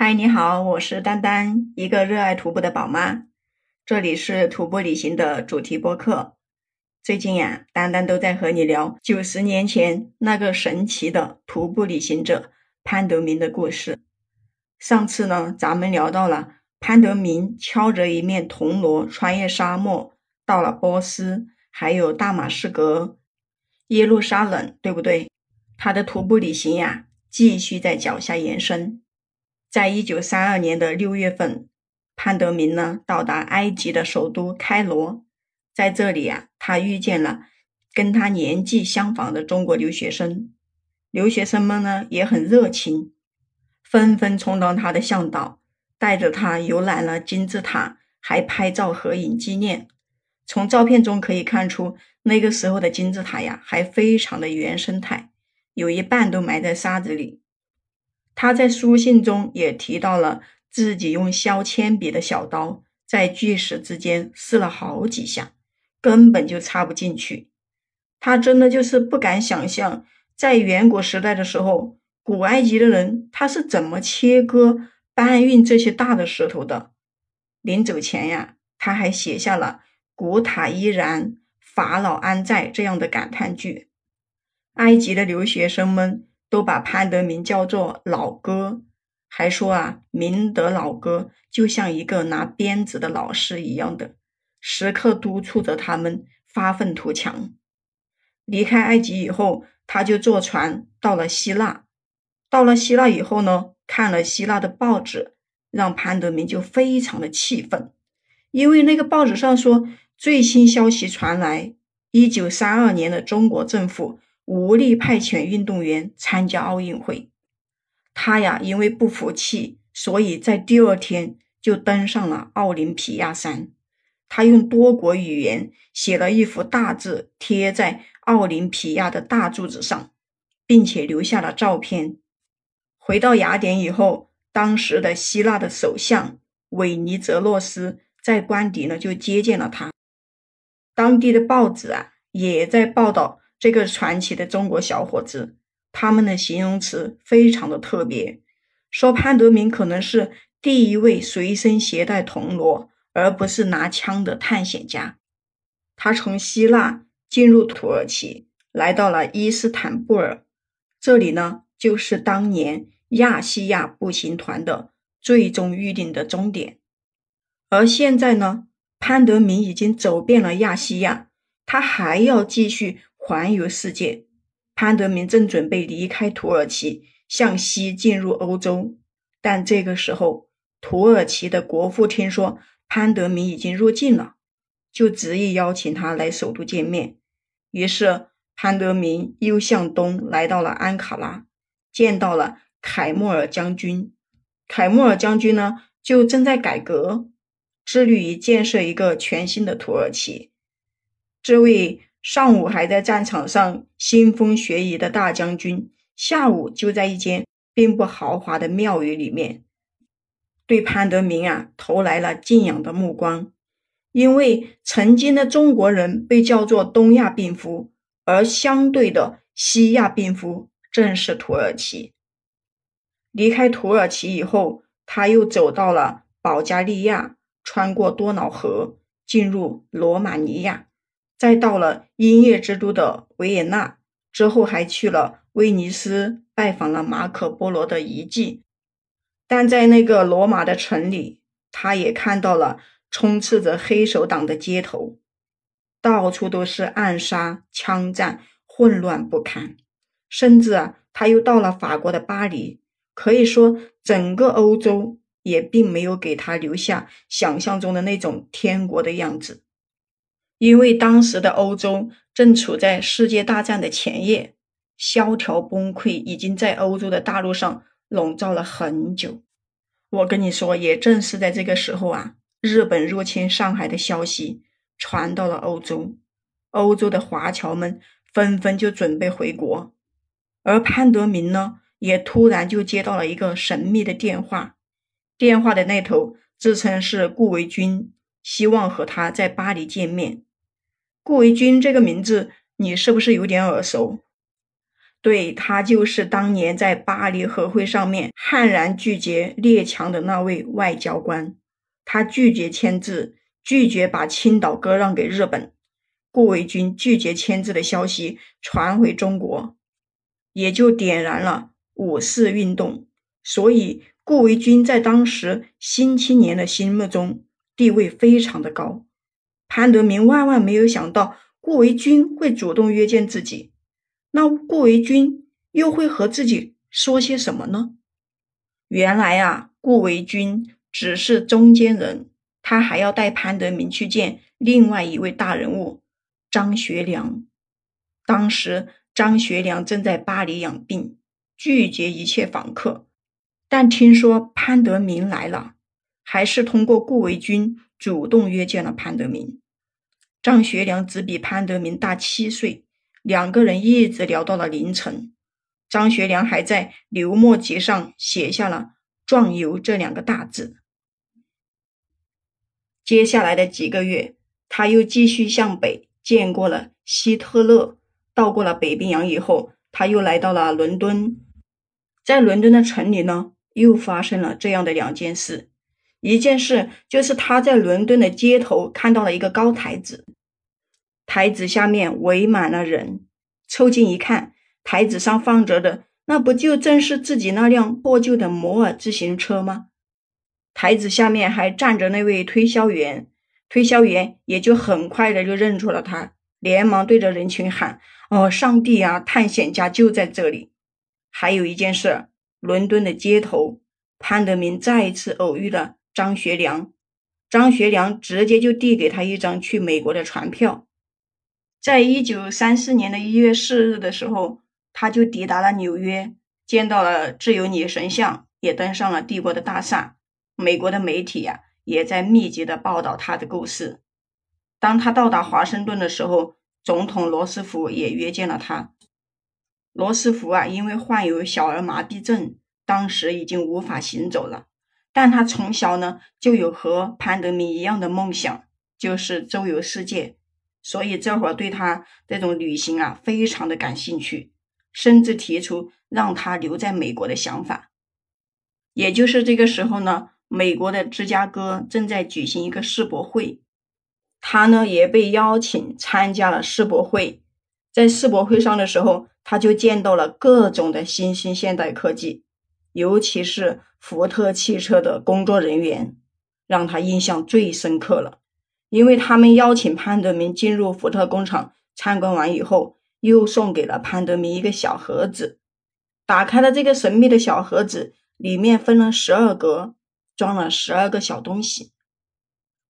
嗨，你好，我是丹丹，一个热爱徒步的宝妈。这里是徒步旅行的主题播客。最近呀，丹丹都在和你聊九十年前那个神奇的徒步旅行者潘德明的故事。上次呢，咱们聊到了潘德明敲着一面铜锣，穿越沙漠，到了波斯，还有大马士革、耶路撒冷，对不对？他的徒步旅行呀，继续在脚下延伸。在一九三二年的六月份，潘德明呢到达埃及的首都开罗，在这里啊，他遇见了跟他年纪相仿的中国留学生，留学生们呢也很热情，纷纷充当他的向导，带着他游览了金字塔，还拍照合影纪念。从照片中可以看出，那个时候的金字塔呀，还非常的原生态，有一半都埋在沙子里。他在书信中也提到了自己用削铅笔的小刀在巨石之间试了好几下，根本就插不进去。他真的就是不敢想象，在远古时代的时候，古埃及的人他是怎么切割、搬运这些大的石头的。临走前呀，他还写下了“古塔依然，法老安在”这样的感叹句。埃及的留学生们。都把潘德明叫做老哥，还说啊，明德老哥就像一个拿鞭子的老师一样的，时刻督促着他们发愤图强。离开埃及以后，他就坐船到了希腊。到了希腊以后呢，看了希腊的报纸，让潘德明就非常的气愤，因为那个报纸上说，最新消息传来，一九三二年的中国政府。无力派遣运动员参加奥运会，他呀因为不服气，所以在第二天就登上了奥林匹亚山。他用多国语言写了一幅大字，贴在奥林匹亚的大柱子上，并且留下了照片。回到雅典以后，当时的希腊的首相韦尼泽洛斯在官邸呢就接见了他。当地的报纸啊也在报道。这个传奇的中国小伙子，他们的形容词非常的特别，说潘德明可能是第一位随身携带铜锣而不是拿枪的探险家。他从希腊进入土耳其，来到了伊斯坦布尔，这里呢就是当年亚细亚步行团的最终预定的终点。而现在呢，潘德明已经走遍了亚细亚，他还要继续。环游世界，潘德明正准备离开土耳其，向西进入欧洲。但这个时候，土耳其的国父听说潘德明已经入境了，就执意邀请他来首都见面。于是，潘德明又向东来到了安卡拉，见到了凯莫尔将军。凯莫尔将军呢，就正在改革，致力于建设一个全新的土耳其。这位。上午还在战场上腥风血雨的大将军，下午就在一间并不豪华的庙宇里面，对潘德明啊投来了敬仰的目光。因为曾经的中国人被叫做东亚病夫，而相对的西亚病夫正是土耳其。离开土耳其以后，他又走到了保加利亚，穿过多瑙河，进入罗马尼亚。再到了音乐之都的维也纳之后，还去了威尼斯，拜访了马可波罗的遗迹。但在那个罗马的城里，他也看到了充斥着黑手党的街头，到处都是暗杀、枪战，混乱不堪。甚至啊，他又到了法国的巴黎，可以说整个欧洲也并没有给他留下想象中的那种天国的样子。因为当时的欧洲正处在世界大战的前夜，萧条崩溃已经在欧洲的大陆上笼罩了很久。我跟你说，也正是在这个时候啊，日本入侵上海的消息传到了欧洲，欧洲的华侨们纷纷就准备回国，而潘德明呢，也突然就接到了一个神秘的电话，电话的那头自称是顾维钧，希望和他在巴黎见面。顾维钧这个名字，你是不是有点耳熟？对他就是当年在巴黎和会上面悍然拒绝列强的那位外交官，他拒绝签字，拒绝把青岛割让给日本。顾维钧拒绝签字的消息传回中国，也就点燃了五四运动。所以，顾维钧在当时新青年的心目中地位非常的高。潘德明万万没有想到顾维钧会主动约见自己。那顾维钧又会和自己说些什么呢？原来啊，顾维钧只是中间人，他还要带潘德明去见另外一位大人物张学良。当时张学良正在巴黎养病，拒绝一切访客。但听说潘德明来了，还是通过顾维钧主动约见了潘德明。张学良只比潘德明大七岁。两个人一直聊到了凌晨，张学良还在刘墨集上写下了“壮游”这两个大字。接下来的几个月，他又继续向北见过了希特勒。到过了北冰洋以后，他又来到了伦敦。在伦敦的城里呢，又发生了这样的两件事。一件事就是他在伦敦的街头看到了一个高台子。台子下面围满了人，凑近一看，台子上放着的那不就正是自己那辆破旧的摩尔自行车吗？台子下面还站着那位推销员，推销员也就很快的就认出了他，连忙对着人群喊：“哦，上帝啊，探险家就在这里！”还有一件事，伦敦的街头，潘德明再一次偶遇了张学良，张学良直接就递给他一张去美国的船票。在一九三四年的一月四日的时候，他就抵达了纽约，见到了自由女神像，也登上了帝国的大厦。美国的媒体呀，也在密集的报道他的故事。当他到达华盛顿的时候，总统罗斯福也约见了他。罗斯福啊，因为患有小儿麻痹症，当时已经无法行走了。但他从小呢，就有和潘德明一样的梦想，就是周游世界。所以这会儿对他这种旅行啊，非常的感兴趣，甚至提出让他留在美国的想法。也就是这个时候呢，美国的芝加哥正在举行一个世博会，他呢也被邀请参加了世博会。在世博会上的时候，他就见到了各种的新兴现代科技，尤其是福特汽车的工作人员，让他印象最深刻了。因为他们邀请潘德明进入福特工厂参观完以后，又送给了潘德明一个小盒子。打开了这个神秘的小盒子，里面分了十二格，装了十二个小东西。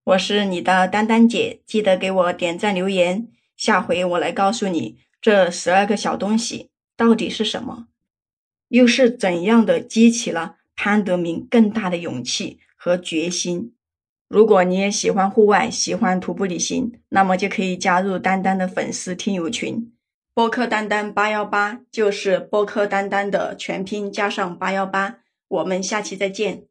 我是你的丹丹姐，记得给我点赞留言。下回我来告诉你，这十二个小东西到底是什么，又是怎样的激起了潘德明更大的勇气和决心。如果你也喜欢户外，喜欢徒步旅行，那么就可以加入丹丹的粉丝听友群，播客丹丹八幺八，就是播客丹丹的全拼加上八幺八。我们下期再见。